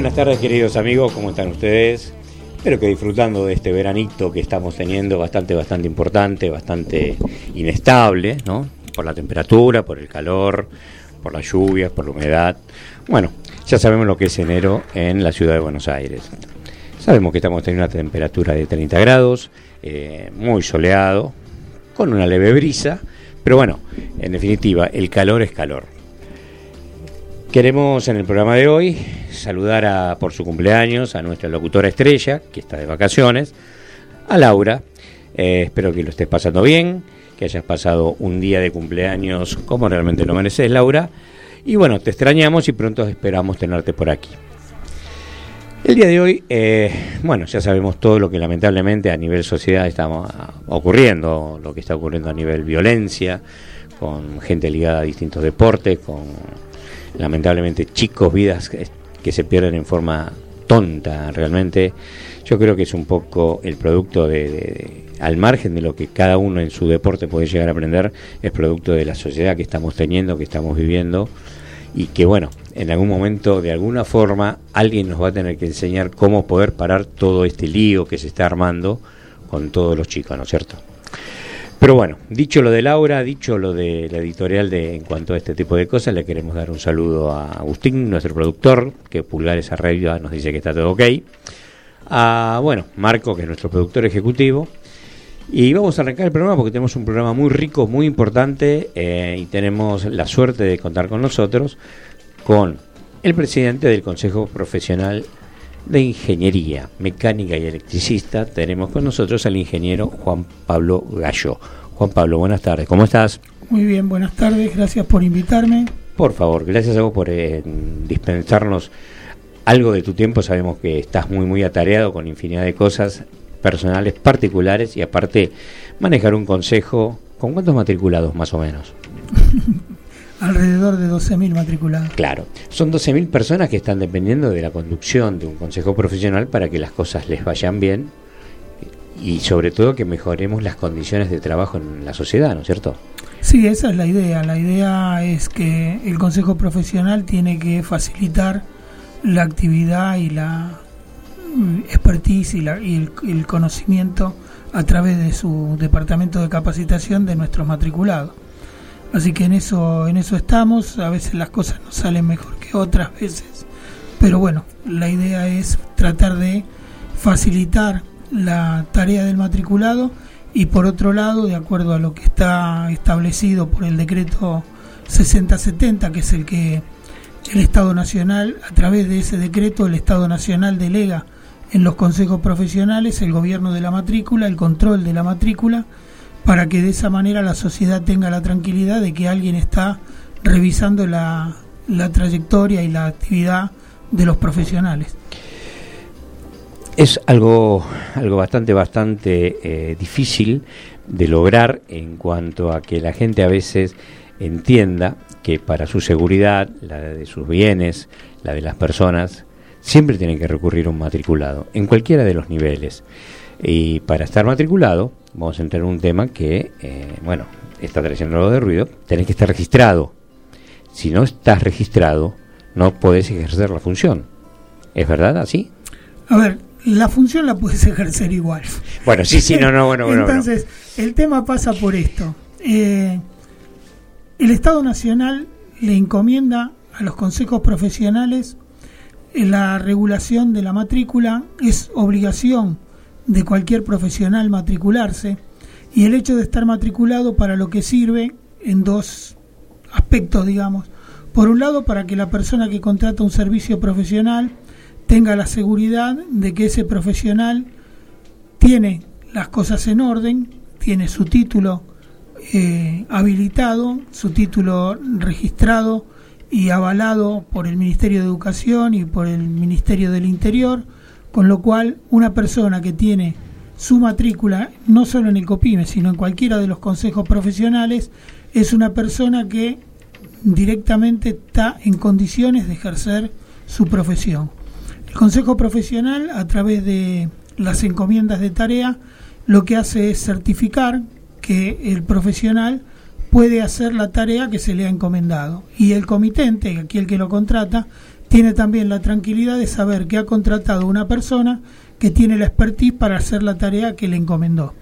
buenas tardes queridos amigos, ¿cómo están ustedes? Espero que disfrutando de este veranito que estamos teniendo bastante, bastante importante, bastante inestable, ¿no? Por la temperatura, por el calor, por las lluvias, por la humedad. Bueno, ya sabemos lo que es enero en la ciudad de Buenos Aires. Sabemos que estamos teniendo una temperatura de 30 grados, eh, muy soleado, con una leve brisa, pero bueno, en definitiva, el calor es calor. Queremos en el programa de hoy saludar a, por su cumpleaños a nuestra locutora estrella, que está de vacaciones, a Laura. Eh, espero que lo estés pasando bien, que hayas pasado un día de cumpleaños como realmente lo mereces, Laura. Y bueno, te extrañamos y pronto esperamos tenerte por aquí. El día de hoy, eh, bueno, ya sabemos todo lo que lamentablemente a nivel sociedad está ocurriendo, lo que está ocurriendo a nivel violencia, con gente ligada a distintos deportes, con lamentablemente chicos, vidas que se pierden en forma tonta realmente. Yo creo que es un poco el producto de, al margen de lo que cada uno en su deporte puede llegar a aprender, es producto de la sociedad que estamos teniendo, que estamos viviendo y que bueno, en algún momento de alguna forma alguien nos va a tener que enseñar cómo poder parar todo este lío que se está armando con todos los chicos, ¿no es cierto? Pero bueno, dicho lo de Laura, dicho lo de la editorial de en cuanto a este tipo de cosas, le queremos dar un saludo a Agustín, nuestro productor, que Pulgares Arriba nos dice que está todo ok. A, bueno, Marco, que es nuestro productor ejecutivo. Y vamos a arrancar el programa porque tenemos un programa muy rico, muy importante, eh, y tenemos la suerte de contar con nosotros con el presidente del Consejo Profesional de Ingeniería Mecánica y Electricista, tenemos con nosotros al ingeniero Juan Pablo Gallo. Juan Pablo, buenas tardes, ¿cómo estás? Muy bien, buenas tardes, gracias por invitarme. Por favor, gracias a vos por eh, dispensarnos algo de tu tiempo. Sabemos que estás muy, muy atareado con infinidad de cosas personales, particulares y aparte manejar un consejo. ¿Con cuántos matriculados más o menos? Alrededor de 12.000 matriculados. Claro, son 12.000 personas que están dependiendo de la conducción de un consejo profesional para que las cosas les vayan bien y sobre todo que mejoremos las condiciones de trabajo en la sociedad, ¿no es cierto? Sí, esa es la idea. La idea es que el consejo profesional tiene que facilitar la actividad y la mm, expertise y, la, y el, el conocimiento a través de su departamento de capacitación de nuestros matriculados. Así que en eso, en eso estamos. A veces las cosas no salen mejor que otras veces. Pero bueno, la idea es tratar de facilitar la tarea del matriculado y por otro lado, de acuerdo a lo que está establecido por el decreto 6070, que es el que el Estado Nacional, a través de ese decreto, el Estado Nacional delega en los consejos profesionales el gobierno de la matrícula, el control de la matrícula para que de esa manera la sociedad tenga la tranquilidad de que alguien está revisando la, la trayectoria y la actividad de los profesionales. Es algo, algo bastante, bastante eh, difícil de lograr en cuanto a que la gente a veces entienda que para su seguridad, la de sus bienes, la de las personas, siempre tienen que recurrir a un matriculado, en cualquiera de los niveles. Y para estar matriculado, vamos a entrar en un tema que, eh, bueno, está trayendo algo de ruido, tenés que estar registrado. Si no estás registrado, no podés ejercer la función. ¿Es verdad así? A ver, la función la puedes ejercer igual. Bueno, sí, sí, no, no, bueno, bueno. Entonces, el tema pasa por esto. Eh, el Estado Nacional le encomienda a los consejos profesionales la regulación de la matrícula, es obligación de cualquier profesional matricularse y el hecho de estar matriculado para lo que sirve en dos aspectos, digamos. Por un lado, para que la persona que contrata un servicio profesional tenga la seguridad de que ese profesional tiene las cosas en orden, tiene su título eh, habilitado, su título registrado y avalado por el Ministerio de Educación y por el Ministerio del Interior, con lo cual una persona que tiene su matrícula, no solo en el COPIME, sino en cualquiera de los consejos profesionales, es una persona que directamente está en condiciones de ejercer su profesión. El Consejo Profesional, a través de las encomiendas de tarea, lo que hace es certificar que el profesional puede hacer la tarea que se le ha encomendado. Y el comitente, aquí el que lo contrata, tiene también la tranquilidad de saber que ha contratado una persona que tiene la expertise para hacer la tarea que le encomendó.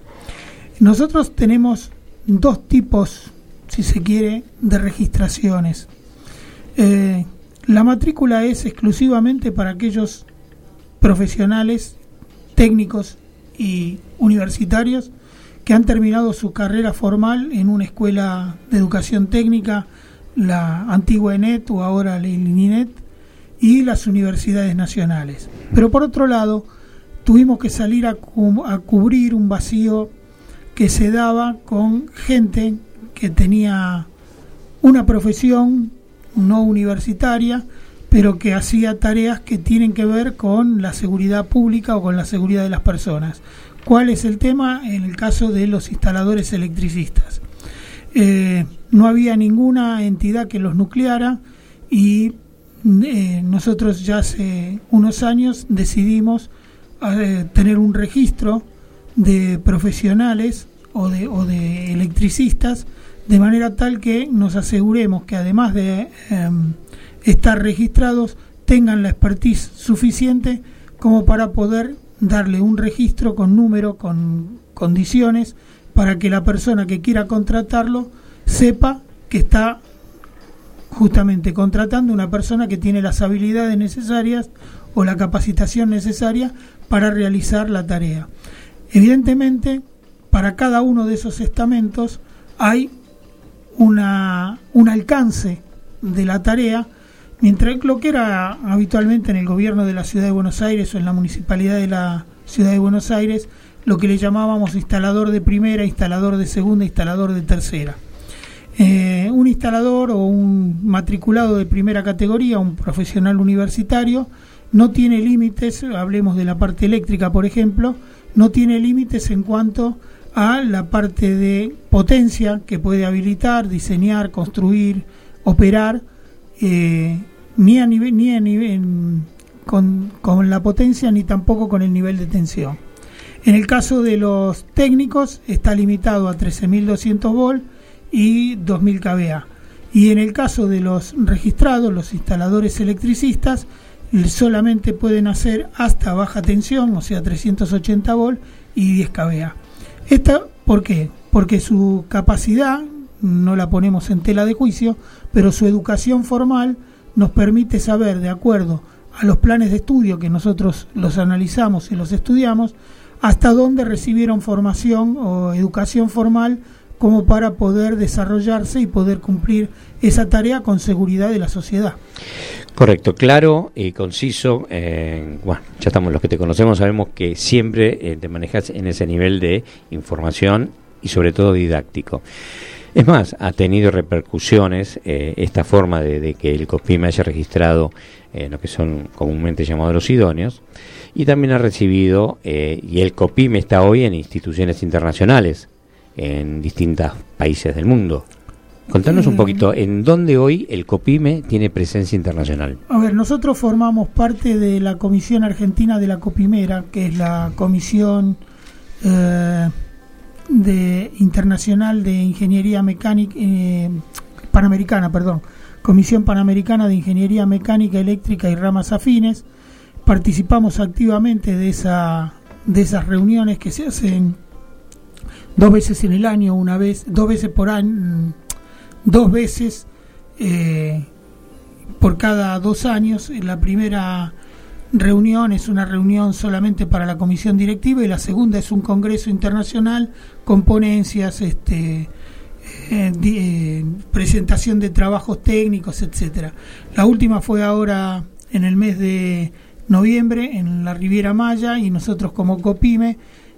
Nosotros tenemos dos tipos, si se quiere, de registraciones. Eh, la matrícula es exclusivamente para aquellos profesionales, técnicos y universitarios que han terminado su carrera formal en una escuela de educación técnica, la antigua ENET o ahora la ININET, y las universidades nacionales. Pero por otro lado, tuvimos que salir a, cubrir un vacío que se daba con gente que tenía una profesión no universitaria, pero que hacía tareas que tienen que ver con la seguridad pública o con la seguridad de las personas. ¿Cuál es el tema en el caso de los instaladores electricistas? Eh, no había ninguna entidad que los nucleara y eh, nosotros ya hace unos años decidimos eh, tener un registro de profesionales o de, o de electricistas de manera tal que nos aseguremos que además de em, estar registrados tengan la expertise suficiente como para poder darle un registro con número, con condiciones, para que la persona que quiera contratarlo sepa que está justamente contratando una persona que tiene las habilidades necesarias o la capacitación necesaria para realizar la tarea. Evidentemente, para cada uno de esos estamentos hay una, un alcance de la tarea, mientras lo que era habitualmente en el gobierno de la Ciudad de Buenos Aires o en la municipalidad de la Ciudad de Buenos Aires, lo que le llamábamos instalador de primera, instalador de segunda, instalador de tercera. Eh, un instalador o un matriculado de primera categoría, un profesional universitario, no tiene límites, hablemos de la parte eléctrica por ejemplo, no tiene límites en cuanto a la parte de potencia que puede habilitar, diseñar, construir, operar, eh, ni a nivel, ni a nivel con, con la potencia ni tampoco con el nivel de tensión. En el caso de los técnicos está limitado a 13.200 volts y 2000 kVA. Y en el caso de los registrados, los instaladores electricistas, solamente pueden hacer hasta baja tensión, o sea 380 volt y 10 kVA. Esta, ¿Por qué? Porque su capacidad, no la ponemos en tela de juicio, pero su educación formal nos permite saber, de acuerdo a los planes de estudio que nosotros los analizamos y los estudiamos, hasta dónde recibieron formación o educación formal como para poder desarrollarse y poder cumplir esa tarea con seguridad de la sociedad. Correcto, claro y conciso. Eh, bueno, ya estamos los que te conocemos, sabemos que siempre eh, te manejas en ese nivel de información y sobre todo didáctico. Es más, ha tenido repercusiones eh, esta forma de, que el COPIME haya registrado lo que son comúnmente llamados los idóneos y también ha recibido, y el COPIME está hoy en instituciones internacionales, en distintos países del mundo. Contanos un mm. poquito, ¿en dónde hoy el COPIME tiene presencia internacional? A ver, nosotros formamos parte de la Comisión Argentina de la COPIMERA, que es la Comisión eh, de Internacional de Ingeniería Mecánica, eh, Panamericana, perdón, Comisión Panamericana de Ingeniería Mecánica, Eléctrica y Ramas Afines. Participamos activamente de, esa, de esas reuniones que se hacen dos veces en el año, una vez, dos veces por año, dos veces eh, por cada dos años. La primera reunión es una reunión solamente para la comisión directiva y la segunda es un congreso internacional con ponencias, este, eh, eh, presentación de trabajos técnicos, etcétera. La última fue ahora en el mes de noviembre en la Riviera Maya y nosotros como COPIME,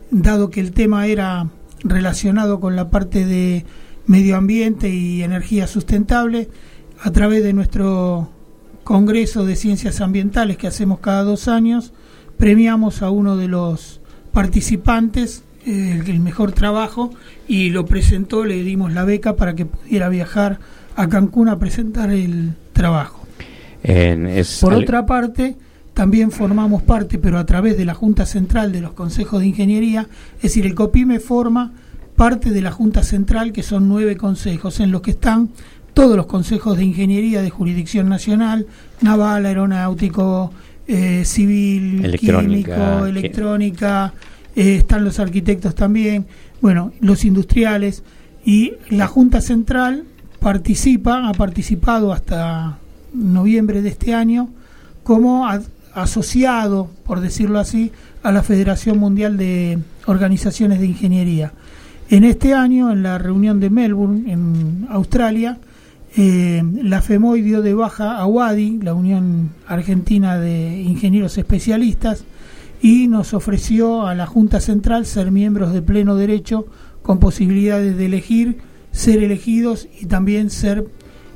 dado que el tema era relacionado con la parte de medio ambiente y energía sustentable, a través de nuestro Congreso de Ciencias Ambientales que hacemos cada dos años, premiamos a uno de los participantes eh, el, mejor trabajo y lo presentó, le dimos la beca para que pudiera viajar a Cancún a presentar el trabajo. Por otra parte, también formamos parte, pero a través de la Junta Central de los Consejos de Ingeniería, es decir, el COPIME forma parte de la Junta Central, que son nueve consejos, en los que están todos los consejos de ingeniería de jurisdicción nacional, naval, aeronáutico, eh, civil, electrónica, químico, electrónica, eh, están los arquitectos también, bueno, los industriales, y la Junta Central participa, ha participado hasta noviembre de este año como asociado, por decirlo así, a la Federación Mundial de Organizaciones de Ingeniería. En este año, en la reunión de Melbourne, en Australia, eh, la FEMOI dio de baja a WADI, la Unión Argentina de Ingenieros Especialistas, y nos ofreció a la Junta Central ser miembros de pleno derecho con posibilidades de elegir, ser elegidos y también ser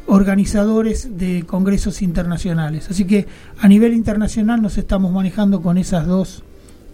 organizadores de congresos internacionales. Así que a nivel internacional nos estamos manejando con esas dos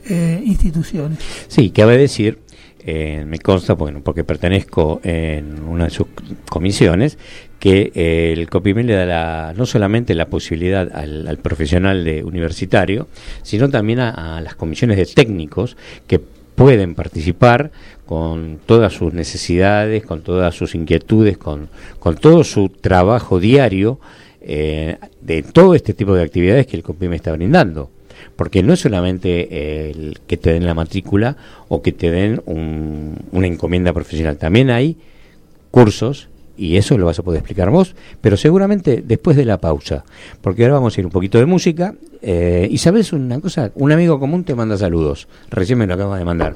eh, instituciones. Sí, cabe decir eh, me consta, bueno, porque pertenezco en una de sus comisiones, que eh, el COPIME le da la, no solamente la posibilidad al, profesional de universitario, sino también a, las comisiones de técnicos que pueden participar con todas sus necesidades, con todas sus inquietudes, con, con todo su trabajo diario eh, de todo este tipo de actividades que el COPIME está brindando. Porque no es solamente el que te den la matrícula o que te den una encomienda profesional, también hay cursos y eso lo vas a poder explicar vos, pero seguramente después de la pausa, porque ahora vamos a ir un poquito de música. Eh, y sabes una cosa, un amigo común te manda saludos, recién me lo acaba de mandar,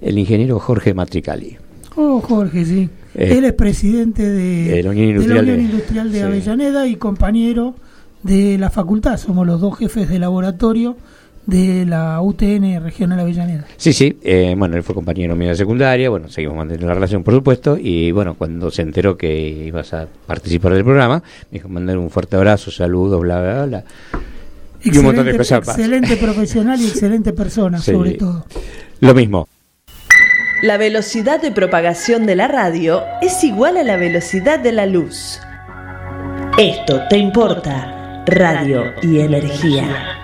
el ingeniero Jorge Matricali. Oh, Jorge, sí. Eh, Él es presidente de, la Unión Industrial de, Avellaneda y compañero de la facultad. Somos los dos jefes de laboratorio de la UTN Regional Avellaneda. Sí, sí, eh, bueno, él fue compañero mío de secundaria, bueno, seguimos manteniendo la relación, por supuesto, y bueno, cuando se enteró que ibas a participar del programa, me dijo mandar un fuerte abrazo, saludos, bla, bla, bla. y un montón de cosas Excelente profesional y excelente persona, sobre todo. Lo mismo. La velocidad de propagación de la radio es igual a la velocidad de la luz. Esto te importa, radio y energía.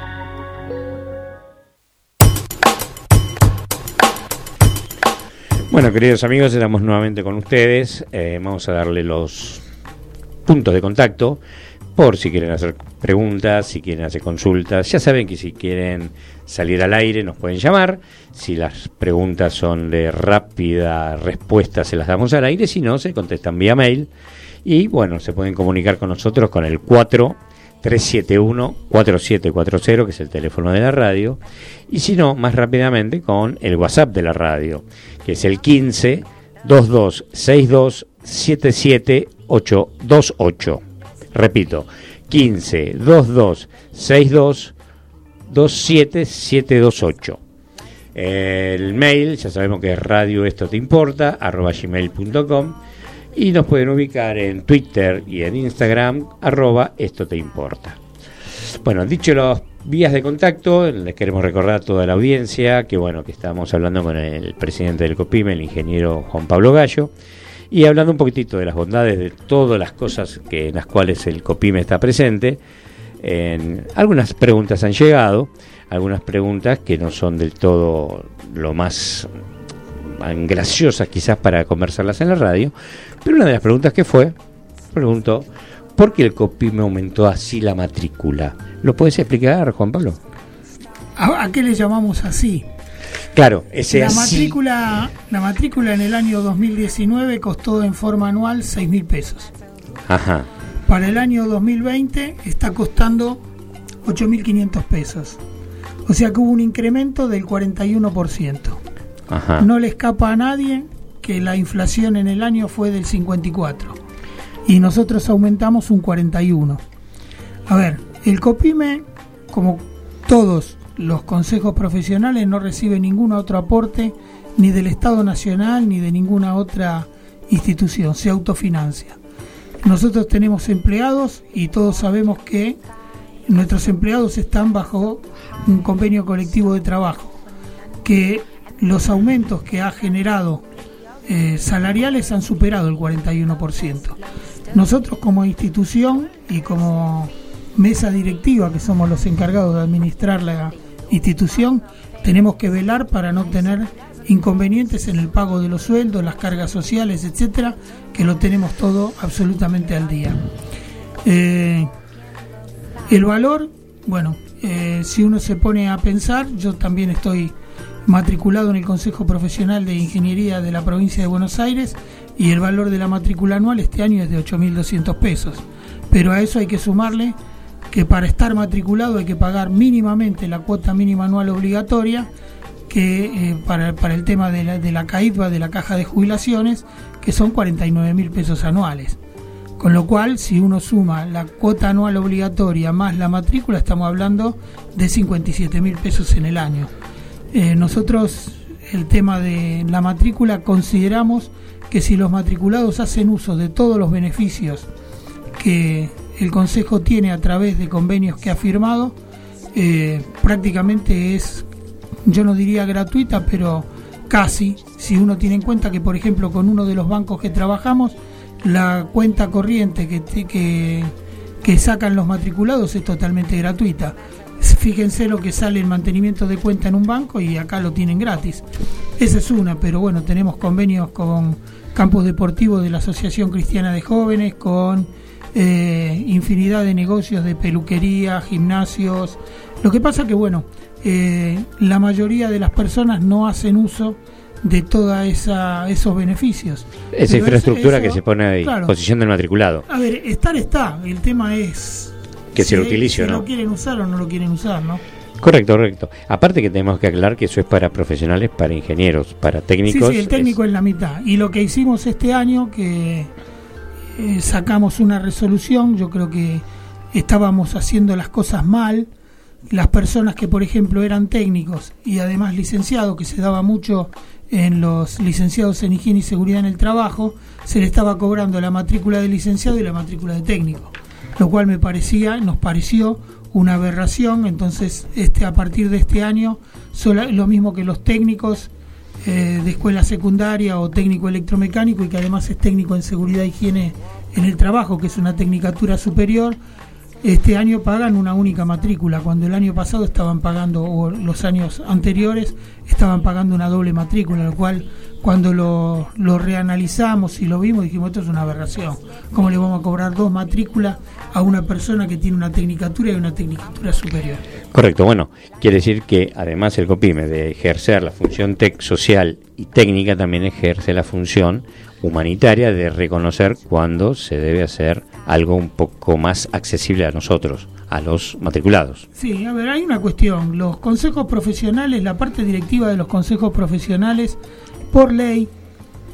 Bueno, queridos amigos, estamos nuevamente con ustedes. Eh, vamos a darle los puntos de contacto por si quieren hacer preguntas, si quieren hacer consultas. Ya saben que si quieren salir al aire nos pueden llamar. Si las preguntas son de rápida respuesta, se las damos al aire. Si no, se contestan vía mail. Y bueno, se pueden comunicar con nosotros con el 4 371-4740, que es el teléfono de la radio, y si no, más rápidamente con el WhatsApp de la radio, que es el 15 2262 77828. Repito, 15 2262 27728. El mail, ya sabemos que es radio esto te importa, arroba gmail.com y nos pueden ubicar en Twitter y en Instagram, arroba esto te importa. Bueno, dicho los vías de contacto, les queremos recordar a toda la audiencia que bueno, que estamos hablando con el presidente del COPIME, el ingeniero Juan Pablo Gallo, y hablando un poquitito de las bondades de todas las cosas que, en las cuales el COPIME está presente. En, algunas preguntas han llegado, algunas preguntas que no son del todo lo más graciosas quizás para conversarlas en la radio, pero una de las preguntas que fue, preguntó, ¿por qué el COPIME aumentó así la matrícula? ¿Lo puedes explicar, Juan Pablo? ¿A, qué le llamamos así? Claro, ese la matrícula La matrícula en el año 2019 costó en forma anual 6 mil pesos. Ajá. Para el año 2020 está costando 8.500 pesos. O sea que hubo un incremento del 41%. Ajá. No le escapa a nadie que la inflación en el año fue del 54% y nosotros aumentamos un 41%. A ver, el COPIME, como todos los consejos profesionales, no recibe ningún otro aporte ni del Estado Nacional ni de ninguna otra institución, se autofinancia. Nosotros tenemos empleados y todos sabemos que nuestros empleados están bajo un convenio colectivo de trabajo, que los aumentos que ha generado eh, salariales han superado el 41%. Nosotros como institución y como mesa directiva, que somos los encargados de administrar la institución, tenemos que velar para no tener inconvenientes en el pago de los sueldos, las cargas sociales, etcétera, que lo tenemos todo absolutamente al día. Eh, el valor, bueno, eh, si uno se pone a pensar, yo también estoy matriculado en el Consejo Profesional de Ingeniería de la provincia de Buenos Aires y el valor de la matrícula anual este año es de 8.200 pesos. Pero a eso hay que sumarle que para estar matriculado hay que pagar mínimamente la cuota mínima anual obligatoria que eh, para, para, el tema de la, de la de la caja de jubilaciones, que son 49 mil pesos anuales. Con lo cual, si uno suma la cuota anual obligatoria más la matrícula, estamos hablando de 57 mil pesos en el año. Eh, nosotros, el tema de la matrícula, consideramos que si los matriculados hacen uso de todos los beneficios que el Consejo tiene a través de convenios que ha firmado, eh, prácticamente es yo no diría gratuita, pero casi, si uno tiene en cuenta que, por ejemplo, con uno de los bancos que trabajamos, la cuenta corriente que, que, que sacan los matriculados es totalmente gratuita. Fíjense lo que sale el mantenimiento de cuenta en un banco y acá lo tienen gratis. Esa es una, pero bueno, tenemos convenios con campos deportivos de la Asociación Cristiana de Jóvenes, con eh, infinidad de negocios de peluquería, gimnasios. Lo que pasa que, bueno, eh, la mayoría de las personas no hacen uso de toda esa esos beneficios. Esa infraestructura que se pone a disposición del matriculado. A ver, estar está, el tema es que se lo utilice o no. lo quieren usar o no lo quieren usar, ¿no? Correcto, correcto. Aparte que tenemos que aclarar que eso es para profesionales, para ingenieros, para técnicos. Sí, sí el técnico es, la mitad. Y lo que hicimos este año, que eh, sacamos una resolución, yo creo que estábamos haciendo las cosas mal, las personas que, por ejemplo, eran técnicos y además licenciados, que se daba mucho en los licenciados en higiene y seguridad en el trabajo, se le estaba cobrando la matrícula de licenciado y la matrícula de técnico, lo cual me parecía, nos pareció una aberración, entonces este a partir de este año lo mismo que los técnicos eh, de escuela secundaria o técnico electromecánico y que además es técnico en seguridad e higiene en el trabajo, que es una tecnicatura superior, este año pagan una única matrícula, cuando el año pasado estaban pagando, o los años anteriores, estaban pagando una doble matrícula, lo cual cuando lo, reanalizamos y lo vimos dijimos esto es una aberración. ¿Cómo le vamos a cobrar dos matrículas a una persona que tiene una tecnicatura y una tecnicatura superior? Correcto, bueno, quiere decir que además el COPIME de ejercer la función tech social y técnica también ejerce la función humanitaria de reconocer cuando se debe hacer algo un poco más accesible a nosotros, a los matriculados. Sí, a ver, hay una cuestión. Los consejos profesionales, la parte directiva de los consejos profesionales, por ley,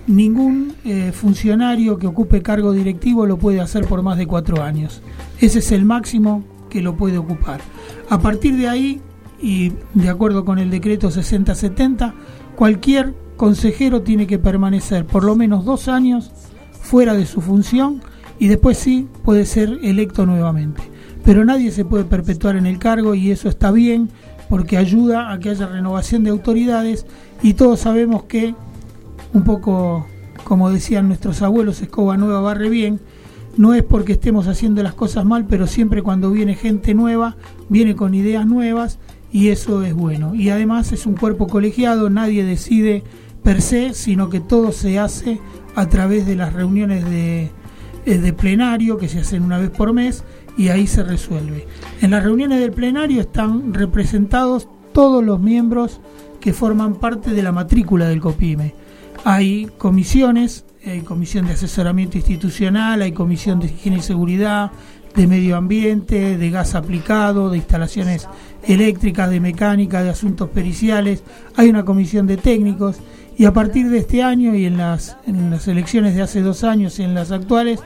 ningún eh, funcionario que ocupe cargo directivo lo puede hacer por más de cuatro años. Ese es el máximo que lo puede ocupar. A partir de ahí, y de acuerdo con el decreto 6070, cualquier consejero tiene que permanecer por lo menos dos años fuera de su función y después sí puede ser electo nuevamente. Pero nadie se puede perpetuar en el cargo y eso está bien porque ayuda a que haya renovación de autoridades y todos sabemos que un poco como decían nuestros abuelos, escoba nueva barre bien, no es porque estemos haciendo las cosas mal, pero siempre cuando viene gente nueva, viene con ideas nuevas y eso es bueno. Y además es un cuerpo colegiado, nadie decide per se, sino que todo se hace a través de las reuniones de, de plenario que se hacen una vez por mes y ahí se resuelve. En las reuniones del plenario están representados todos los miembros que forman parte de la matrícula del COPIME. Hay comisiones hay comisión de asesoramiento institucional, hay comisión de higiene y seguridad, de medio ambiente, de gas aplicado, de instalaciones eléctricas, de mecánica, de asuntos periciales, hay una comisión de técnicos y a partir de este año y en las, elecciones de hace dos años y en las actuales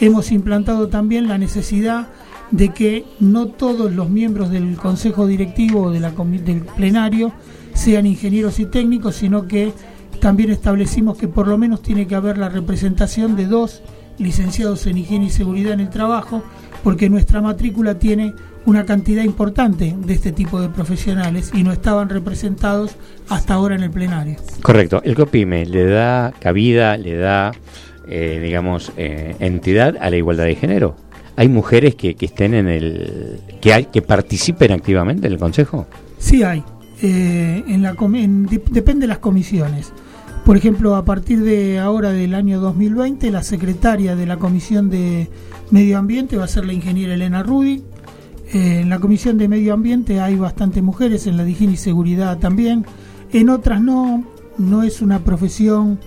hemos implantado también la necesidad de que no todos los miembros del consejo directivo o del plenario sean ingenieros y técnicos, sino que también establecimos que por lo menos tiene que haber la representación de dos licenciados en higiene y seguridad en el trabajo, porque nuestra matrícula tiene una cantidad importante de este tipo de profesionales y no estaban representados hasta ahora en el plenario. Correcto. El COPIME le da cabida, le da, eh, digamos, eh, entidad a la igualdad de género. ¿Hay mujeres que, estén en el. que hay que participen activamente en el Consejo? Sí, hay. Eh, en la, depende de las comisiones. Por ejemplo, a partir de ahora del año 2020, la secretaria de la Comisión de Medio Ambiente va a ser la ingeniera Elena Rudi. Eh, en la Comisión de Medio Ambiente hay bastantes mujeres, en la de higiene y seguridad también. En otras no, no es una profesión,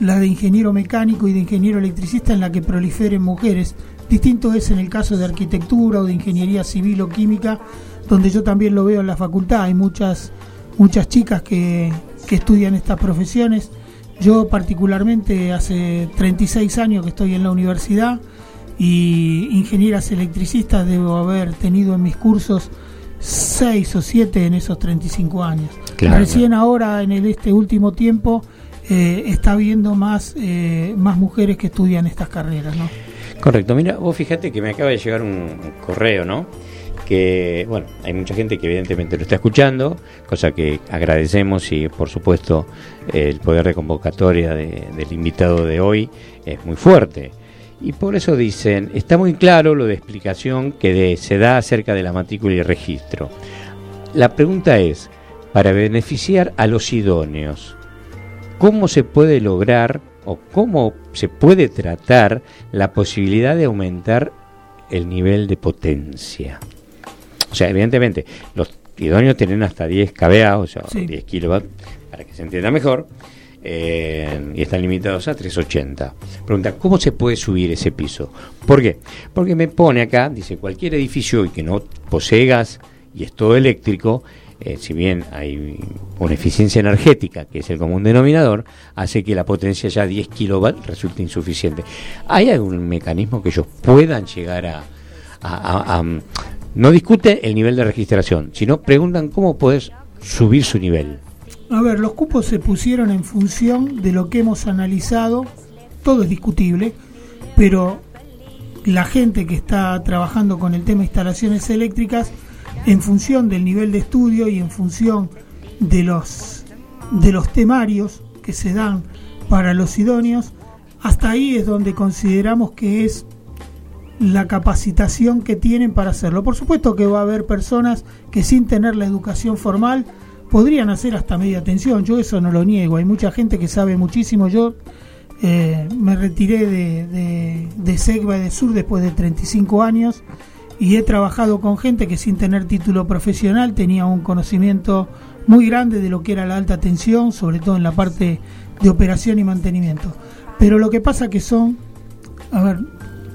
la de ingeniero mecánico y de ingeniero electricista, en la que proliferen mujeres. Distinto es en el caso de arquitectura o de ingeniería civil o química, donde yo también lo veo en la facultad. Hay muchas, muchas chicas que, que estudian estas profesiones. Yo particularmente hace 36 años que estoy en la universidad y ingenieras electricistas debo haber tenido en mis cursos 6 o 7 en esos 35 años. Recién ahora, en este último tiempo, eh, está habiendo más, eh, más mujeres que estudian estas carreras. ¿no? Correcto, mira, vos fíjate que me acaba de llegar un correo, ¿no? Que, bueno, hay mucha gente que evidentemente lo está escuchando, cosa que agradecemos y por supuesto el poder de convocatoria del invitado de hoy es muy fuerte. Y por eso dicen, está muy claro lo de explicación que se da acerca de la matrícula y registro. La pregunta es, para beneficiar a los idóneos, ¿cómo se puede lograr o cómo se puede tratar la posibilidad de aumentar el nivel de potencia. O sea, evidentemente, los idóneos tienen hasta 10 kVA, o sea, 10 kilowatts, para que se entienda mejor, eh, y están limitados a 380. Pregunta, ¿cómo se puede subir ese piso? ¿Por qué? Porque me pone acá, dice, cualquier edificio que no posee gas y es todo eléctrico, eh, si bien hay una eficiencia energética, que es el común denominador, hace que la potencia ya 10 kilovatios resulte insuficiente. ¿Hay algún mecanismo que ellos puedan llegar a, no discute el nivel de registración, sino preguntan cómo puedes subir su nivel? A ver, los cupos se pusieron en función de lo que hemos analizado, todo es discutible, pero la gente que está trabajando con el tema de instalaciones eléctricas en función del nivel de estudio y en función de los, de los temarios que se dan para los idóneos, hasta ahí es donde consideramos que es la capacitación que tienen para hacerlo. Por supuesto que va a haber personas que sin tener la educación formal podrían hacer hasta media tensión, yo eso no lo niego, hay mucha gente que sabe muchísimo, yo eh, me retiré de, de, de Segva y de Sur después de 35 años y he trabajado con gente que sin tener título profesional tenía un conocimiento muy grande de lo que era la alta tensión, sobre todo en la parte de operación y mantenimiento. Pero lo que pasa que son, a ver,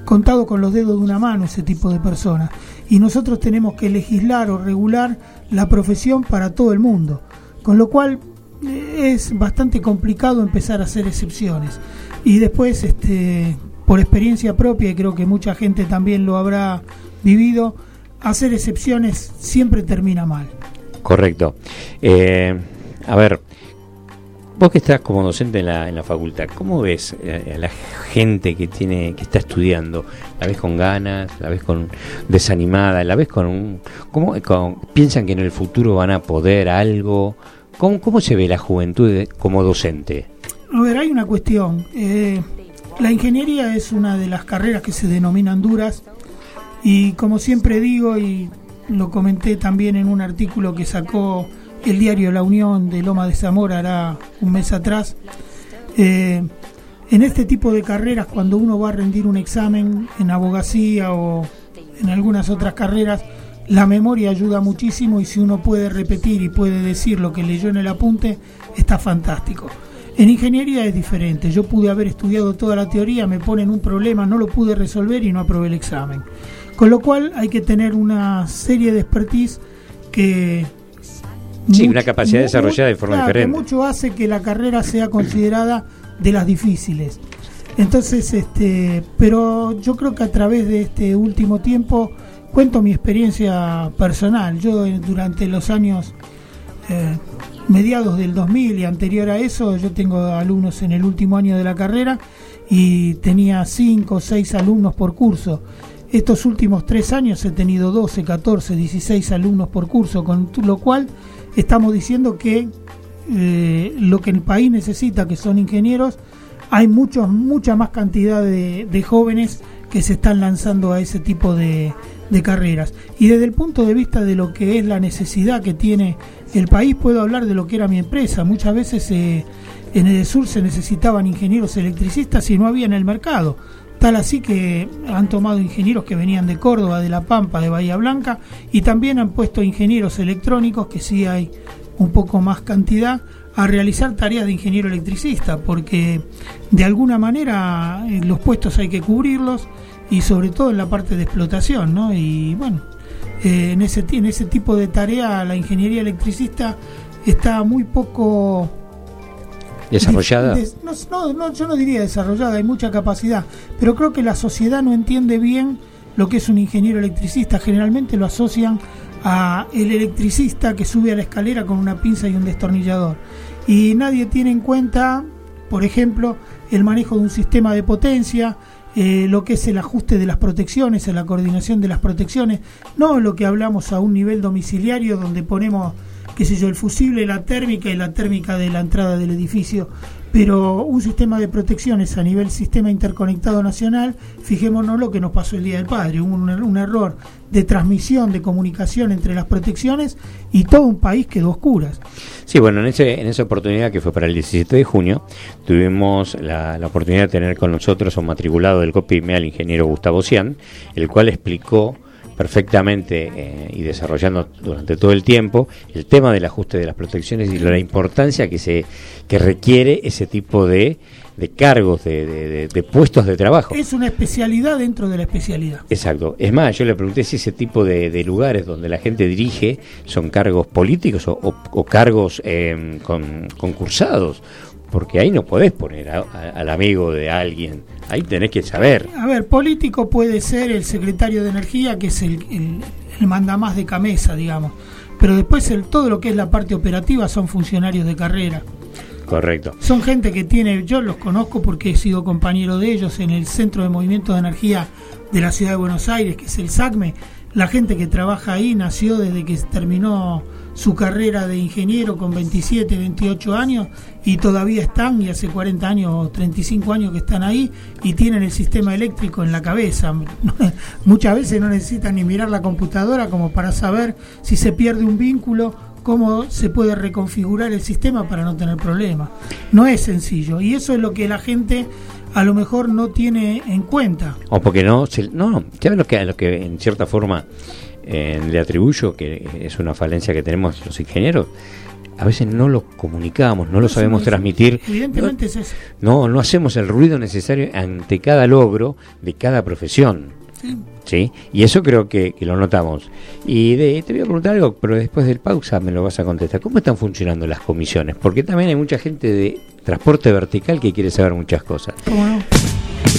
contado con los dedos de una mano ese tipo de personas. Y nosotros tenemos que legislar o regular la profesión para todo el mundo. Con lo cual eh, es bastante complicado empezar a hacer excepciones. Y después, este, por experiencia propia, y creo que mucha gente también lo habrá vivido, hacer excepciones siempre termina mal. Correcto. Eh, a ver, vos que estás como docente en la, en la facultad, ¿cómo ves eh, a la gente que tiene que está estudiando? ¿La ves con ganas? ¿La ves con desanimada? ¿La ves con un... ¿Cómo piensan que en el futuro van a poder algo? ¿Cómo, cómo se ve la juventud como docente? A ver, hay una cuestión. Eh, la ingeniería es una de las carreras que se denominan duras y como siempre digo, y lo comenté también en un artículo que sacó el diario La Unión de Loma de Zamora hará un mes atrás, eh, en este tipo de carreras, cuando uno va a rendir un examen en abogacía o en algunas otras carreras, la memoria ayuda muchísimo y si uno puede repetir y puede decir lo que leyó en el apunte, está fantástico. En ingeniería es diferente. Yo pude haber estudiado toda la teoría, me ponen un problema, no lo pude resolver y no aprobé el examen. Con lo cual hay que tener una serie de expertise que... Sí, una capacidad desarrollada de forma diferente. Que mucho hace que la carrera sea considerada de las difíciles. Entonces, este, pero yo creo que a través de este último tiempo cuento mi experiencia personal. Yo eh, durante los años eh, mediados del 2000 y anterior a eso, yo tengo alumnos en el último año de la carrera y tenía 5 o 6 alumnos por curso. Estos últimos tres años he tenido 12, 14, 16 alumnos por curso, con lo cual estamos diciendo que eh, lo que el país necesita, que son ingenieros, hay muchos, mucha más cantidad de, jóvenes que se están lanzando a ese tipo de, carreras. Y desde el punto de vista de lo que es la necesidad que tiene el país, puedo hablar de lo que era mi empresa. Muchas veces eh, en el sur se necesitaban ingenieros electricistas y no había en el mercado. Tal así que han tomado ingenieros que venían de Córdoba, de La Pampa, de Bahía Blanca, y también han puesto ingenieros electrónicos, que sí hay un poco más cantidad, a realizar tareas de ingeniero electricista, porque de alguna manera eh, los puestos hay que cubrirlos y sobre todo en la parte de explotación, ¿no? Y bueno, eh, en, ese, en ese tipo de tarea la ingeniería electricista está muy poco desarrollada. no, no, yo no diría desarrollada, hay mucha capacidad, pero creo que la sociedad no entiende bien lo que es un ingeniero electricista. Generalmente lo asocian a el electricista que sube a la escalera con una pinza y un destornillador y nadie tiene en cuenta, por ejemplo, el manejo de un sistema de potencia, eh, lo que es el ajuste de las protecciones, la coordinación de las protecciones, no lo que hablamos a un nivel domiciliario donde ponemos, qué sé yo, el fusible, la térmica y la térmica de la entrada del edificio, pero un sistema de protecciones a nivel sistema interconectado nacional, fijémonos lo que nos pasó el Día del Padre, un, un error de transmisión, de comunicación entre las protecciones y todo un país quedó oscuras. Sí, bueno, en, ese, en esa oportunidad que fue para el 17 de junio, tuvimos la, oportunidad de tener con nosotros a un matriculado del COPIME, al ingeniero Gustavo Cian, el cual explicó perfectamente eh, y desarrollando durante todo el tiempo el tema del ajuste de las protecciones y la importancia que se que requiere ese tipo de, de cargos, de, de, puestos de trabajo. Es una especialidad dentro de la especialidad. Exacto. Es más, yo le pregunté si ese tipo de, lugares donde la gente dirige son cargos políticos o, cargos eh, con, concursados porque ahí no podés poner al amigo de alguien, ahí tenés que saber. A ver, político puede ser el secretario de Energía, que es el, el, mandamás de Camesa, digamos, pero después el, todo lo que es la parte operativa son funcionarios de carrera. Correcto. Son gente que tiene, yo los conozco porque he sido compañero de ellos en el Centro de Movimiento de Energía de la Ciudad de Buenos Aires, que es el SACME. La gente que trabaja ahí nació desde que terminó su carrera de ingeniero con 27, 28 años y todavía están, y hace 40 años o 35 años que están ahí y tienen el sistema eléctrico en la cabeza. Muchas veces no necesitan ni mirar la computadora como para saber si se pierde un vínculo, cómo se puede reconfigurar el sistema para no tener problemas. No es sencillo y eso es lo que la gente a lo mejor no tiene en cuenta. O porque no, no, no, lo que, lo que en cierta forma eh, le atribuyo, que es una falencia que tenemos los ingenieros, a veces no lo comunicamos, no lo sabemos transmitir. Evidentemente es eso. No, no hacemos el ruido necesario ante cada logro de cada profesión. Sí. Y eso creo que, lo notamos. Y de, te voy a preguntar algo, pero después del pausa me lo vas a contestar. ¿Cómo están funcionando las comisiones? Porque también hay mucha gente de transporte vertical que quiere saber muchas cosas.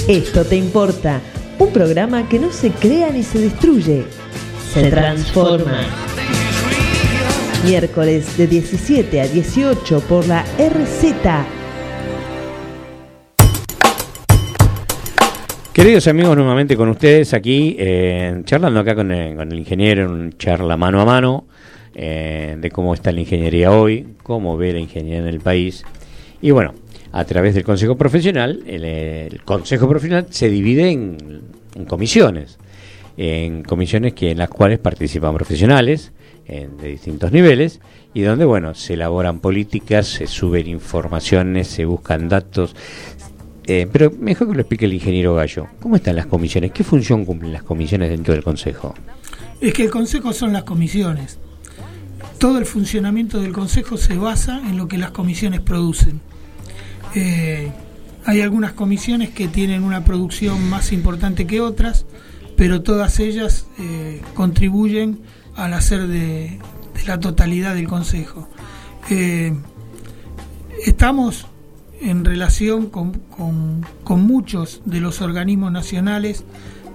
Esto te importa. Un programa que no se crea ni se destruye se transforma. Miércoles de 17 a 18 por la RZ. Queridos amigos, nuevamente con ustedes aquí, eh, charlando acá con el, ingeniero en un charla mano a mano eh, de cómo está la ingeniería hoy, cómo ve la ingeniería en el país. Y bueno, a través del Consejo Profesional, el, Consejo Profesional se divide en comisiones en comisiones que en las cuales participan profesionales de distintos niveles y donde bueno se elaboran políticas, se suben informaciones, se buscan datos. Eh, pero mejor que lo explique el ingeniero Gallo. ¿Cómo están las comisiones? ¿Qué función cumplen las comisiones dentro del Consejo? Es que el Consejo son las comisiones. Todo el funcionamiento del Consejo se basa en lo que las comisiones producen. Eh, hay algunas comisiones que tienen una producción más importante que otras, pero todas ellas eh, contribuyen al hacer de, la totalidad del Consejo. Eh, estamos en relación con, con, muchos de los organismos nacionales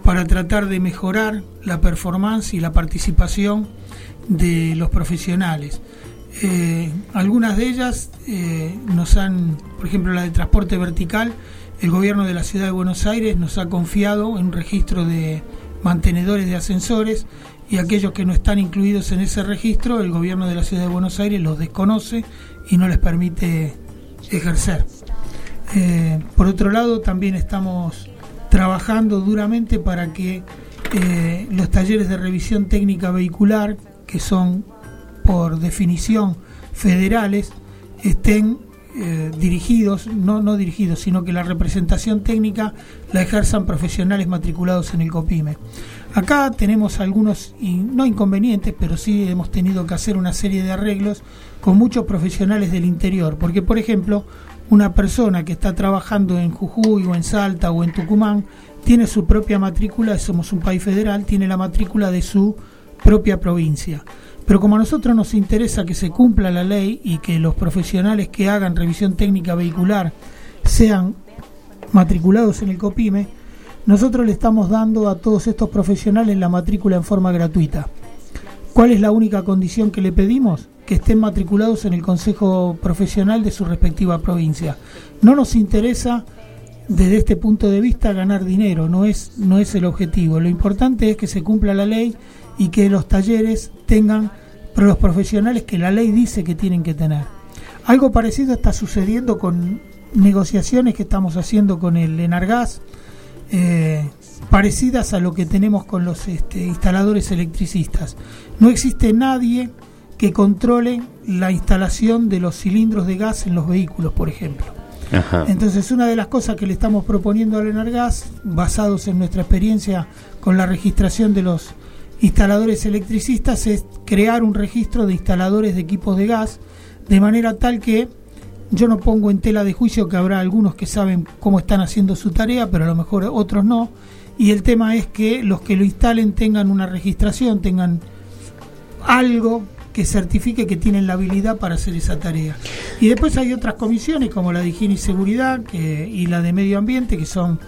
para tratar de mejorar la performance y la participación de los profesionales. Eh, algunas de ellas eh, nos han, por ejemplo, la de transporte vertical, el gobierno de la ciudad de Buenos Aires nos ha confiado en un registro de mantenedores de ascensores y aquellos que no están incluidos en ese registro, el gobierno de la ciudad de Buenos Aires los desconoce y no les permite ejercer. Eh, por otro lado, también estamos trabajando duramente para que los talleres de revisión técnica vehicular, que son por definición federales estén eh, dirigidos, no, no dirigidos, sino que la representación técnica la ejerzan profesionales matriculados en el COPIME. Acá tenemos algunos, no inconvenientes, pero sí hemos tenido que hacer una serie de arreglos con muchos profesionales del interior, porque por ejemplo, una persona que está trabajando en Jujuy o en Salta o en Tucumán tiene su propia matrícula, somos un país federal, tiene la matrícula de su propia provincia. Pero como a nosotros nos interesa que se cumpla la ley y que los profesionales que hagan revisión técnica vehicular sean matriculados en el COPIME, nosotros le estamos dando a todos estos profesionales la matrícula en forma gratuita. ¿Cuál es la única condición que le pedimos? Que estén matriculados en el Consejo Profesional de su respectiva provincia. No nos interesa desde este punto de vista ganar dinero, no es, no es el objetivo. Lo importante es que se cumpla la ley y que los talleres tengan los profesionales que la ley dice que tienen que tener. Algo parecido está sucediendo con negociaciones que estamos haciendo con el Enargas, eh, parecidas a lo que tenemos con los este, instaladores electricistas. No existe nadie que controle la instalación de los cilindros de gas en los vehículos, por ejemplo. Entonces, una de las cosas que le estamos proponiendo al Enargas, basados en nuestra experiencia con la registración de los instaladores electricistas es crear un registro de instaladores de equipos de gas, de manera tal que yo no pongo en tela de juicio que habrá algunos que saben cómo están haciendo su tarea, pero a lo mejor otros no. Y el tema es que los que lo instalen tengan una registración, tengan algo que certifique que tienen la habilidad para hacer esa tarea. Y después hay otras comisiones como la de higiene y seguridad y la de medio ambiente, que son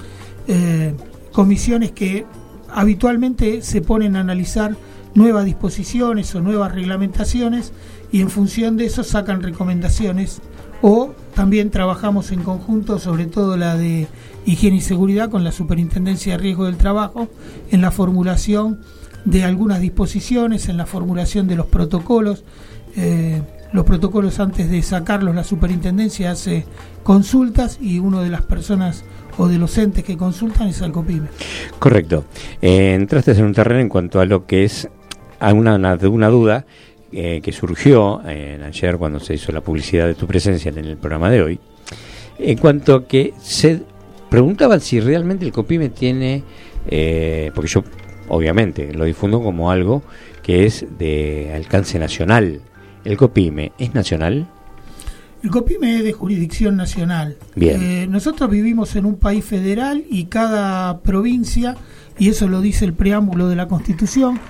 eh, comisiones que habitualmente se ponen a analizar nuevas disposiciones o nuevas reglamentaciones y en función de eso sacan recomendaciones o también trabajamos en conjunto, sobre todo la de higiene y seguridad con la Superintendencia de Riesgo del Trabajo, en la formulación de algunas disposiciones, en la formulación de los protocolos. Eh, los protocolos antes de sacarlos la superintendencia hace consultas y una de las personas o de los entes que consultan es Alcopime. Correcto. Eh, entraste en un terreno en cuanto a lo que es una, una, duda eh, que surgió eh, ayer cuando se hizo la publicidad de tu presencia en el programa de hoy, en cuanto a que se preguntaban si realmente el COPIME tiene, porque yo obviamente lo difundo como algo que es de alcance nacional. ¿El COPIME es nacional? El COPIME es de jurisdicción nacional. Bien. Eh, nosotros vivimos en un país federal y cada provincia, y eso lo dice el preámbulo de la Constitución,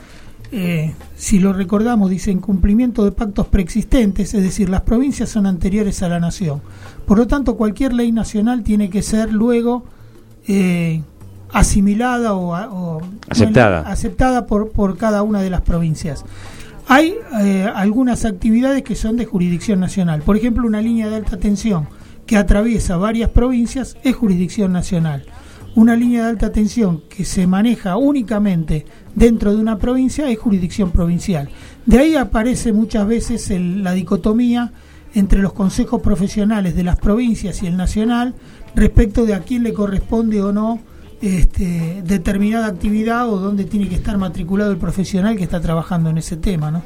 eh, si lo recordamos, dice en cumplimiento de pactos preexistentes, es decir, las provincias son anteriores a la nación. Por lo tanto, cualquier ley nacional tiene que ser luego eh, asimilada o, aceptada, aceptada por, por cada una de las provincias. Hay eh, algunas actividades que son de jurisdicción nacional. Por ejemplo, una línea de alta tensión que atraviesa varias provincias es jurisdicción nacional. Una línea de alta tensión que se maneja únicamente dentro de una provincia es jurisdicción provincial. De ahí aparece muchas veces la dicotomía entre los consejos profesionales de las provincias y el nacional respecto de a quién le corresponde o no este, determinada actividad o dónde tiene que estar matriculado el profesional que está trabajando en ese tema, ¿no?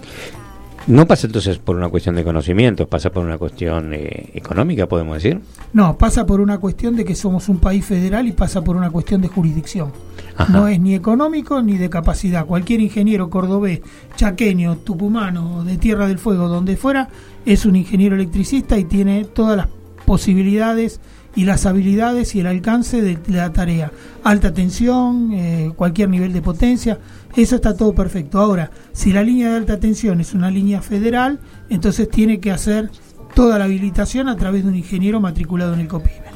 ¿No pasa entonces por una cuestión de conocimientos, pasa por una cuestión eh, económica, podemos decir? No, pasa por una cuestión de que somos un país federal y pasa por una cuestión de jurisdicción. No es ni económico ni de capacidad. Cualquier ingeniero cordobés, chaqueño, tucumano, de Tierra del Fuego, donde fuera, es un ingeniero electricista y tiene todas las posibilidades y las habilidades y el alcance de, la tarea. Alta tensión, eh, cualquier nivel de potencia, eso está todo perfecto. Ahora, si la línea de alta tensión es una línea federal, entonces tiene que hacer toda la habilitación a través de un ingeniero matriculado en el COPIME.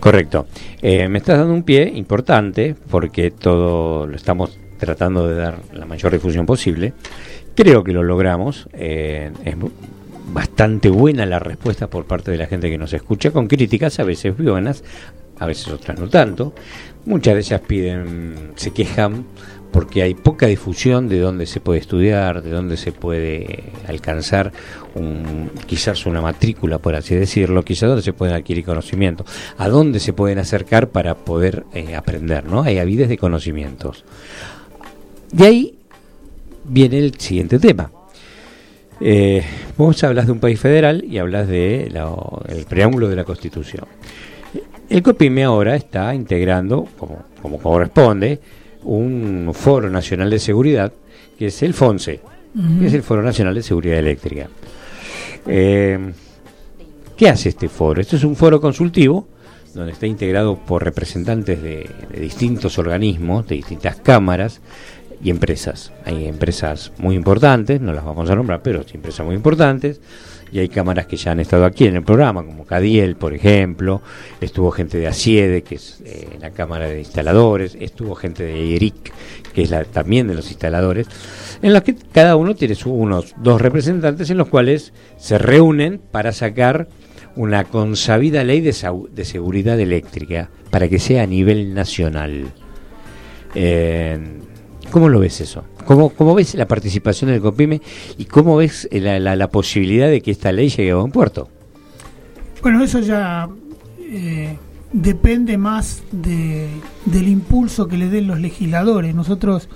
Correcto. Eh, me estás dando un pie importante porque todo lo estamos tratando de dar la mayor difusión posible. Creo que lo logramos. Eh, es bastante buena la respuesta por parte de la gente que nos escucha, con críticas a veces buenas, a veces otras no tanto. Muchas de ellas piden, se quejan porque hay poca difusión de dónde se puede estudiar, de dónde se puede alcanzar un, quizás una matrícula, por así decirlo, quizás dónde se puede adquirir conocimiento, a dónde se pueden acercar para poder eh, aprender, ¿no? Hay avides de conocimientos. De ahí viene el siguiente tema. Eh, vos hablas de un país federal y hablas de el preámbulo de la Constitución. El COPIME ahora está integrando, como, como corresponde, un Foro Nacional de Seguridad, que es el FONSE, que es el Foro Nacional de Seguridad Eléctrica. Eh, ¿Qué hace este foro? Este es un foro consultivo donde está integrado por representantes de, distintos organismos, de distintas cámaras y empresas. Hay empresas muy importantes, no las vamos a nombrar, pero sí empresas muy importantes y hay cámaras que ya han estado aquí en el programa, como Cadiel, por ejemplo, estuvo gente de ASIEDE, que es eh, la Cámara de Instaladores, estuvo gente de ERIC, que es la, también de los instaladores, en los que cada uno tiene unos dos representantes en los cuales se reúnen para sacar una consabida ley de, seguridad eléctrica para que sea a nivel nacional. ¿Cómo lo ves eso? ¿Cómo, ¿Cómo, ves la participación del COPIME y cómo ves la, la, posibilidad de que esta ley llegue a buen puerto? Bueno, eso ya eh, depende más de, del impulso que le den los legisladores. Nosotros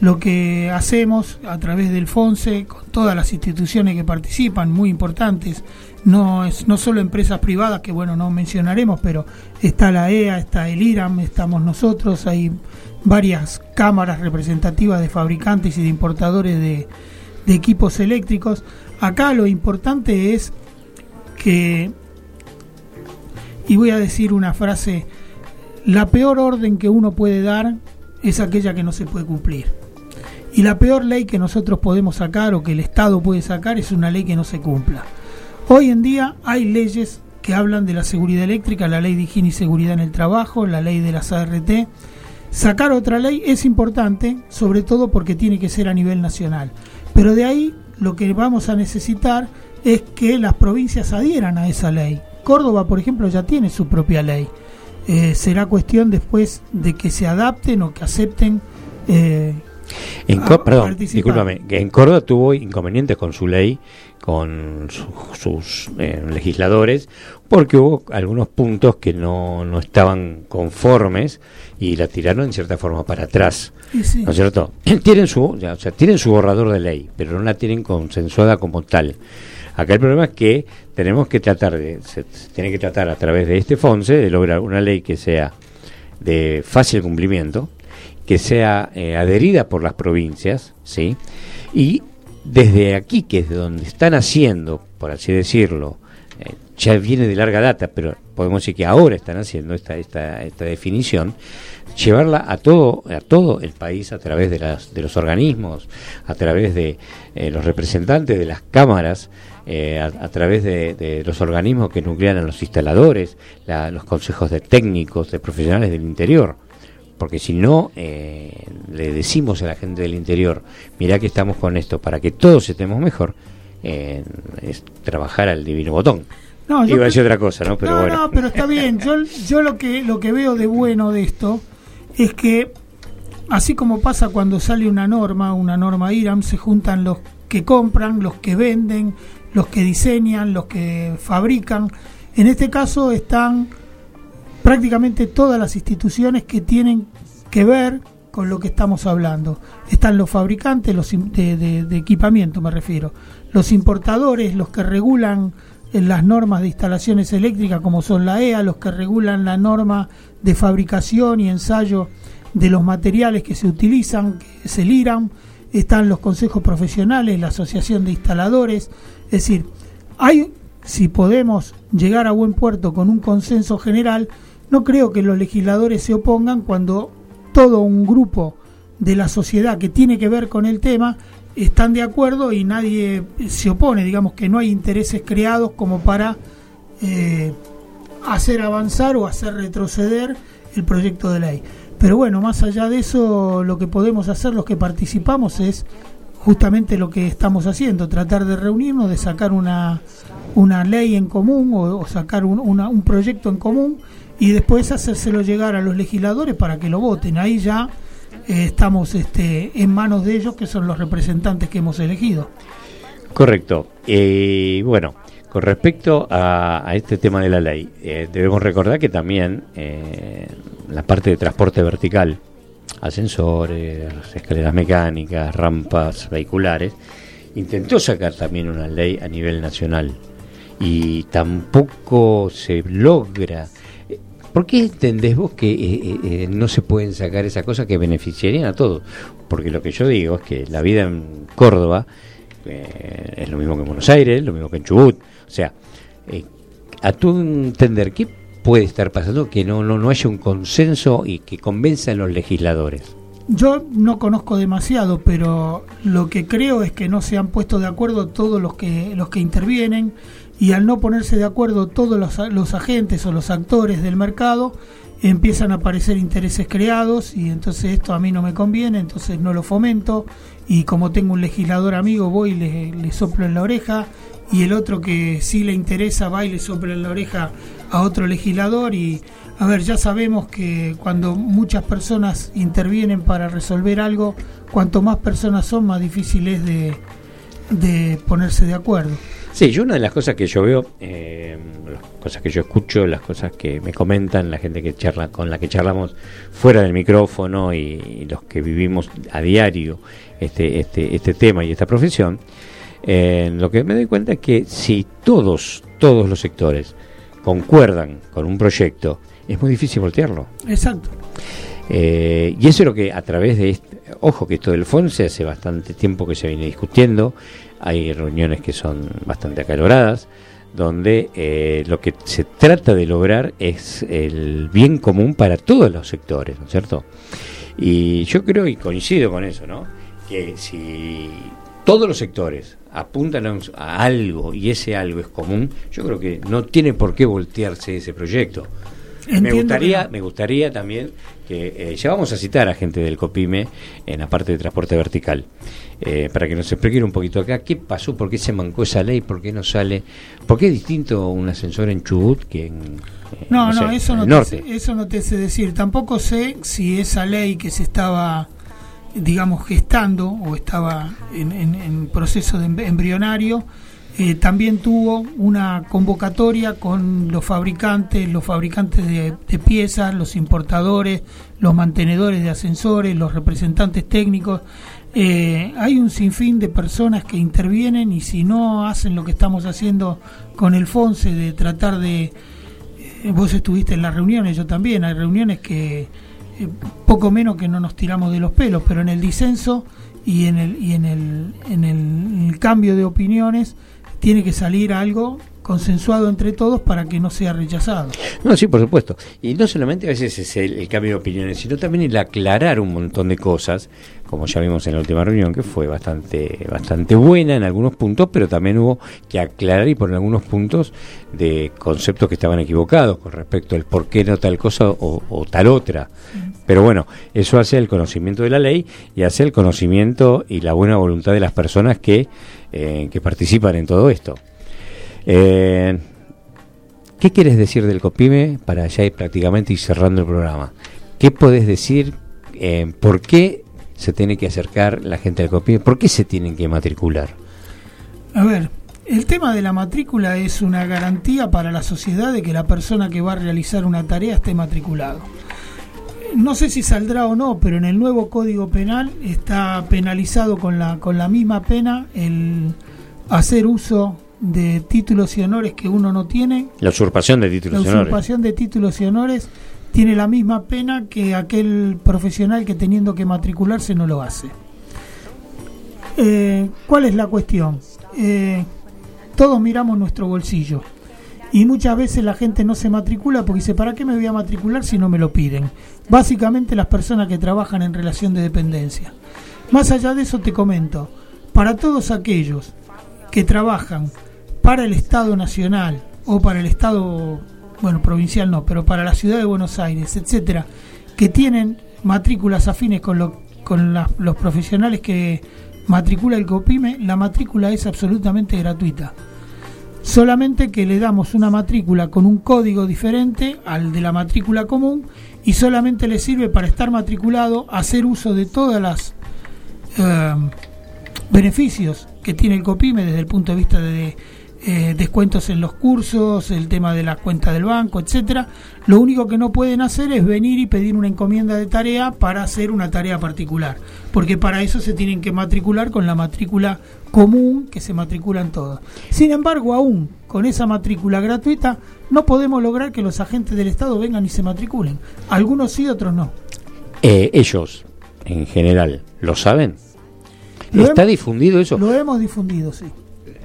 lo que hacemos a través del FONSE, con todas las instituciones que participan, muy importantes, no es no solo empresas privadas, que bueno, no mencionaremos, pero está la EA, está el IRAM, estamos nosotros, hay varias cámaras representativas de fabricantes y de importadores de, equipos eléctricos. Acá lo importante es que, y voy a decir una frase, la peor orden que uno puede dar es aquella que no se puede cumplir. Y la peor ley que nosotros podemos sacar o que el Estado puede sacar es una ley que no se cumpla. Hoy en día hay leyes que hablan de la seguridad eléctrica, la ley de higiene y seguridad en el trabajo, la ley de las ART, Sacar otra ley es importante, sobre todo porque tiene que ser a nivel nacional. Pero de ahí lo que vamos a necesitar es que las provincias adhieran a esa ley. Córdoba, por ejemplo, ya tiene su propia ley. Eh, será cuestión después de que se adapten o que acepten. Eh, en perdón, discúlpame, que en Córdoba tuvo inconvenientes con su ley, con sus eh, legisladores, porque hubo algunos puntos que no, no estaban conformes y la tiraron en cierta forma para atrás. ¿No es cierto? Tienen su, o sea, tienen su borrador de ley, pero no la tienen consensuada como tal. Acá el problema es que tenemos que tratar de, se, tiene que tratar a través de este FONSE de lograr una ley que sea de fácil cumplimiento, que sea eh, adherida por las provincias, ¿sí? Y desde aquí, que es de donde están haciendo, por así decirlo, eh, ya viene de larga data, pero podemos decir que ahora están haciendo esta, esta, esta definición, llevarla a todo, a todo el país a través de, de los organismos, a través de eh, los representantes de las cámaras, a, través de, los organismos que nuclean a los instaladores, los consejos de técnicos, de profesionales del interior. Porque si no le decimos a la gente del interior, mira que estamos con esto para que todos estemos mejor, es trabajar al divino botón. No, Iba a decir otra cosa, ¿no? Pero bueno. no, pero está bien. Yo, yo lo que lo que veo de bueno de esto es que así como pasa cuando sale una norma, una norma IRAM, se juntan los que compran, los que venden, los que diseñan, los que fabrican. En este caso están prácticamente todas las instituciones que tienen que ver con lo que estamos hablando. Están los fabricantes los de, equipamiento, me refiero, los importadores, los que regulan en las normas de instalaciones eléctricas como son la EA, los que regulan la norma de fabricación y ensayo de los materiales que se utilizan, que es el están los consejos profesionales, la Asociación de Instaladores, es decir, hay si podemos llegar a buen puerto con un consenso general, no creo que los legisladores se opongan cuando todo un grupo de la sociedad que tiene que ver con el tema están de acuerdo y nadie se opone, digamos que no hay intereses creados como para eh, hacer avanzar o hacer retroceder el proyecto de ley. Pero bueno, más allá de eso, lo que podemos hacer los que participamos es justamente lo que estamos haciendo, tratar de reunirnos, de sacar una, una ley en común o, sacar un, un proyecto en común y después hacérselo llegar a los legisladores para que lo voten. Ahí ya eh, estamos este, en manos de ellos, que son los representantes que hemos elegido. Correcto. y bueno, con respecto a, este tema de la ley, eh, debemos recordar que también eh, la parte de transporte vertical, ascensores, escaleras mecánicas, rampas vehiculares, intentó sacar también una ley a nivel nacional y tampoco se logra ¿Por qué entendés vos que eh, eh, eh, no se pueden sacar esas cosas que beneficiarían a todos? Porque lo que yo digo es que la vida en Córdoba es lo mismo que en Buenos Aires, lo mismo que en Chubut. O sea, a tu entender, ¿qué puede estar pasando que no, no, no haya un consenso y que convenza a los legisladores? Yo no conozco demasiado, pero lo que creo es que no se han puesto de acuerdo todos los que los que intervienen y al no ponerse de acuerdo todos los, agentes o los actores del mercado, empiezan a aparecer intereses creados y entonces esto a mí no me conviene, entonces no lo fomento y como tengo un legislador amigo voy y le, le soplo en la oreja y el otro que sí le interesa va y le sopla en la oreja a otro legislador y a ver, ya sabemos que cuando muchas personas intervienen para resolver algo, cuanto más personas son, más difícil es de, de ponerse de acuerdo. Sí, yo una de las cosas que yo veo, eh, las cosas que yo escucho, las cosas que me comentan, la gente que charla con la que charlamos fuera del micrófono y, los que vivimos a diario este, este, este tema y esta profesión, eh, lo que me doy cuenta es que si todos, todos los sectores concuerdan con un proyecto, es muy difícil voltearlo. Exacto. Eh, y eso es lo que a través de este, ojo que esto del FONSE hace bastante tiempo que se viene discutiendo, hay reuniones que son bastante acaloradas, donde eh, lo que se trata de lograr es el bien común para todos los sectores, ¿no es cierto? Y yo creo y coincido con eso, ¿no? Que si todos los sectores apuntan a, algo y ese algo es común, yo creo que no tiene por qué voltearse ese proyecto. Me gustaría, me gustaría también que eh, ya vamos a citar a gente del COPIME en la parte de transporte vertical. Eh, para que nos explique un poquito acá qué pasó, por qué se mancó esa ley, por qué no sale, por qué es distinto un ascensor en Chubut que en, eh, no, no, eso, no norte. Te, eso no te sé decir. Tampoco sé si esa ley que se estaba, digamos, gestando o estaba en, proceso de embrionario, eh, también tuvo una convocatoria con los fabricantes, los fabricantes de, piezas, los importadores, los mantenedores de ascensores, los representantes técnicos. Eh, hay un sinfín de personas que intervienen y si no hacen lo que estamos haciendo con el FONSE de tratar de... Eh, vos estuviste en las reuniones, yo también, hay reuniones que eh, poco menos que no nos tiramos de los pelos, pero en el disenso y en el, y en el, en el cambio de opiniones tiene que salir algo consensuado entre todos para que no sea rechazado. No, sí, por supuesto. Y no solamente a veces es el, cambio de opiniones, sino también el aclarar un montón de cosas, como ya vimos en la última reunión, que fue bastante, bastante buena en algunos puntos, pero también hubo que aclarar y poner algunos puntos de conceptos que estaban equivocados con respecto al por qué no tal cosa o, tal otra. Pero bueno, eso hace el conocimiento de la ley y hace el conocimiento y la buena voluntad de las personas que, eh, que participan en todo esto. Eh, ¿Qué quieres decir del COPIME para ya ir prácticamente y cerrando el programa? ¿Qué podés decir? Eh, ¿Por qué se tiene que acercar la gente al COPIME? ¿Por qué se tienen que matricular? A ver, el tema de la matrícula es una garantía para la sociedad de que la persona que va a realizar una tarea esté matriculado. No sé si saldrá o no, pero en el nuevo Código Penal está penalizado con la, con la misma pena el hacer uso de títulos y honores que uno no tiene. La usurpación de títulos y honores. La usurpación de títulos y honores tiene la misma pena que aquel profesional que teniendo que matricularse no lo hace. Eh, ¿Cuál es la cuestión? Eh, todos miramos nuestro bolsillo. Y muchas veces la gente no se matricula porque dice, ¿para qué me voy a matricular si no me lo piden? Básicamente las personas que trabajan en relación de dependencia. Más allá de eso te comento, para todos aquellos que trabajan para el Estado Nacional o para el Estado, bueno, provincial no, pero para la ciudad de Buenos Aires, etcétera, que tienen matrículas afines con, lo, con los profesionales que matricula el COPIME, la matrícula es absolutamente gratuita. Solamente que le damos una matrícula con un código diferente al de la matrícula común y solamente le sirve para estar matriculado, hacer uso de todas las eh, beneficios que tiene el COPIME desde el punto de vista de eh, descuentos en los cursos, el tema de la cuenta del banco, etcétera. Lo único que no pueden hacer es venir y pedir una encomienda de tarea para hacer una tarea particular, porque para eso se tienen que matricular con la matrícula común que se matriculan todos. Sin embargo, aún con esa matrícula gratuita, no podemos lograr que los agentes del Estado vengan y se matriculen. Algunos sí, otros no. Eh, ellos, en general, ¿lo saben? ¿Está difundido eso? Lo hemos difundido, sí.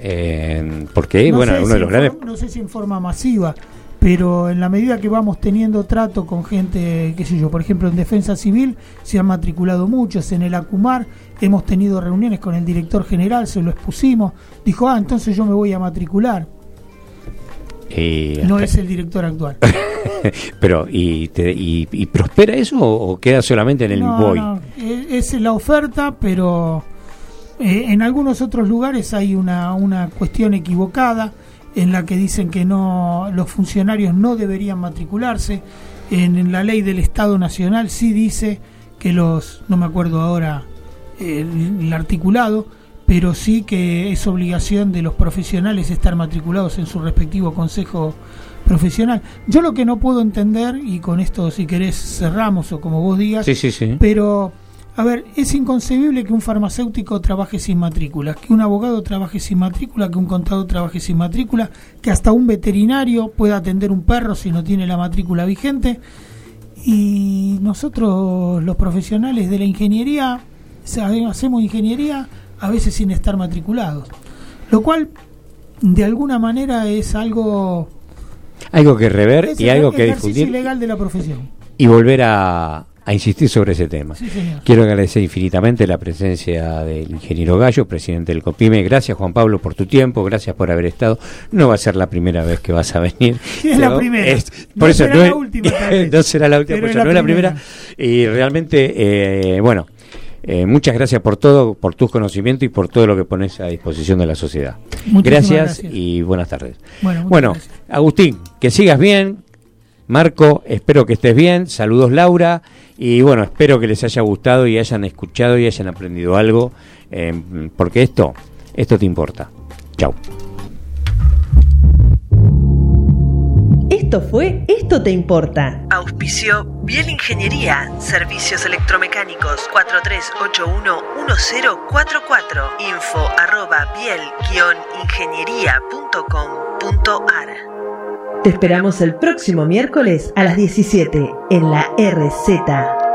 Eh, porque, bueno, uno de los grandes... No sé si en forma masiva, pero en la medida que vamos teniendo trato con gente, qué sé yo, por ejemplo, en Defensa Civil se han matriculado muchos, en el ACUMAR hemos tenido reuniones con el director general, se lo expusimos, dijo, ah, entonces yo me voy a matricular. no es el director actual. pero, ¿y, y, prospera eso o queda solamente en el no, No, es la oferta, pero eh, en algunos otros lugares hay una, una cuestión equivocada en la que dicen que no los funcionarios no deberían matricularse. En, la ley del Estado Nacional sí dice que los, no me acuerdo ahora el, articulado, pero sí que es obligación de los profesionales estar matriculados en su respectivo consejo profesional. Yo lo que no puedo entender, y con esto si querés cerramos o como vos digas, sí, sí, sí. pero a ver, es inconcebible que un farmacéutico trabaje sin matrícula, que un abogado trabaje sin matrícula, que un contador trabaje sin matrícula, que hasta un veterinario pueda atender un perro si no tiene la matrícula vigente. Y nosotros, los profesionales de la ingeniería, hacemos ingeniería a veces sin estar matriculados. Lo cual, de alguna manera, es algo... Algo que rever y algo que difundir. ilegal de la profesión. Y volver a, a insistir sobre ese tema. Quiero agradecer infinitamente la presencia del ingeniero Gallo, presidente del COPIME. Gracias, Juan Pablo, por tu tiempo. Gracias por haber estado. No va a ser la primera vez que vas a venir. es la primera. por eso será no, la última, no será la última, no es la primera. Y realmente, eh, bueno. Eh, muchas gracias por todo, por tus conocimientos y por todo lo que pones a disposición de la sociedad. Gracias, y buenas tardes. Bueno, Agustín, que sigas bien. Marco, espero que estés bien. Saludos, Laura. Y bueno, espero que les haya gustado y hayan escuchado y hayan aprendido algo, eh, porque esto, esto te importa. Chao. Esto fue Esto te importa. Auspicio Biel Ingeniería, Servicios Electromecánicos 4381-1044. Info arroba biel-ingeniería.com.ar. Te esperamos el próximo miércoles a las 17 en la RZ.